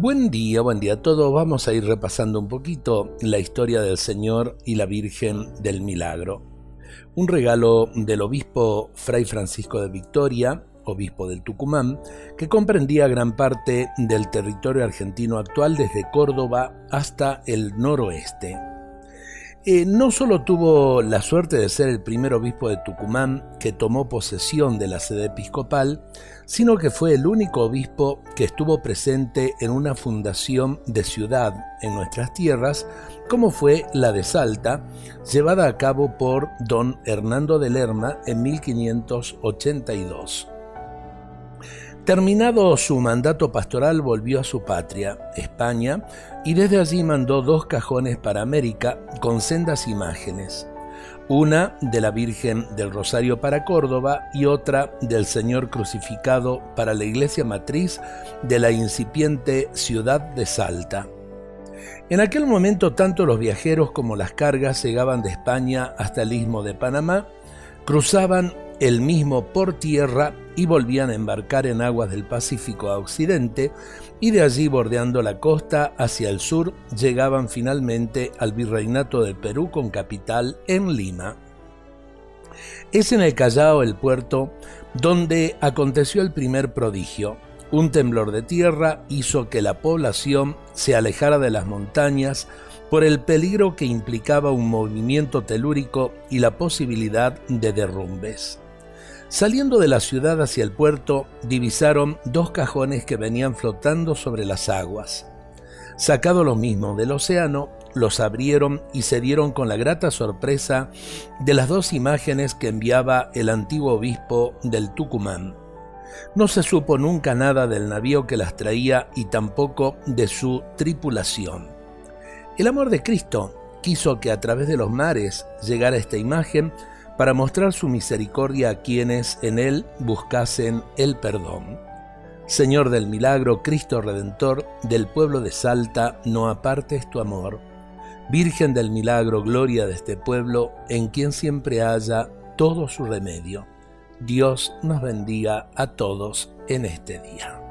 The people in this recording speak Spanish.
Buen día, buen día a todos. Vamos a ir repasando un poquito la historia del Señor y la Virgen del Milagro. Un regalo del obispo Fray Francisco de Victoria, obispo del Tucumán, que comprendía gran parte del territorio argentino actual desde Córdoba hasta el noroeste. Eh, no solo tuvo la suerte de ser el primer obispo de Tucumán que tomó posesión de la sede episcopal, sino que fue el único obispo que estuvo presente en una fundación de ciudad en nuestras tierras, como fue la de Salta, llevada a cabo por don Hernando de Lerma en 1582. Terminado su mandato pastoral volvió a su patria, España, y desde allí mandó dos cajones para América con sendas imágenes, una de la Virgen del Rosario para Córdoba y otra del Señor crucificado para la iglesia matriz de la incipiente ciudad de Salta. En aquel momento tanto los viajeros como las cargas llegaban de España hasta el istmo de Panamá, cruzaban el mismo por tierra y volvían a embarcar en aguas del Pacífico a occidente y de allí bordeando la costa hacia el sur llegaban finalmente al virreinato del Perú con capital en Lima. Es en el Callao el puerto donde aconteció el primer prodigio. Un temblor de tierra hizo que la población se alejara de las montañas por el peligro que implicaba un movimiento telúrico y la posibilidad de derrumbes. Saliendo de la ciudad hacia el puerto, divisaron dos cajones que venían flotando sobre las aguas. Sacado lo mismo del océano, los abrieron y se dieron con la grata sorpresa de las dos imágenes que enviaba el antiguo obispo del Tucumán. No se supo nunca nada del navío que las traía y tampoco de su tripulación. El amor de Cristo quiso que a través de los mares llegara esta imagen para mostrar su misericordia a quienes en Él buscasen el perdón. Señor del milagro, Cristo Redentor, del pueblo de Salta, no apartes tu amor. Virgen del milagro, gloria de este pueblo, en quien siempre haya todo su remedio. Dios nos bendiga a todos en este día.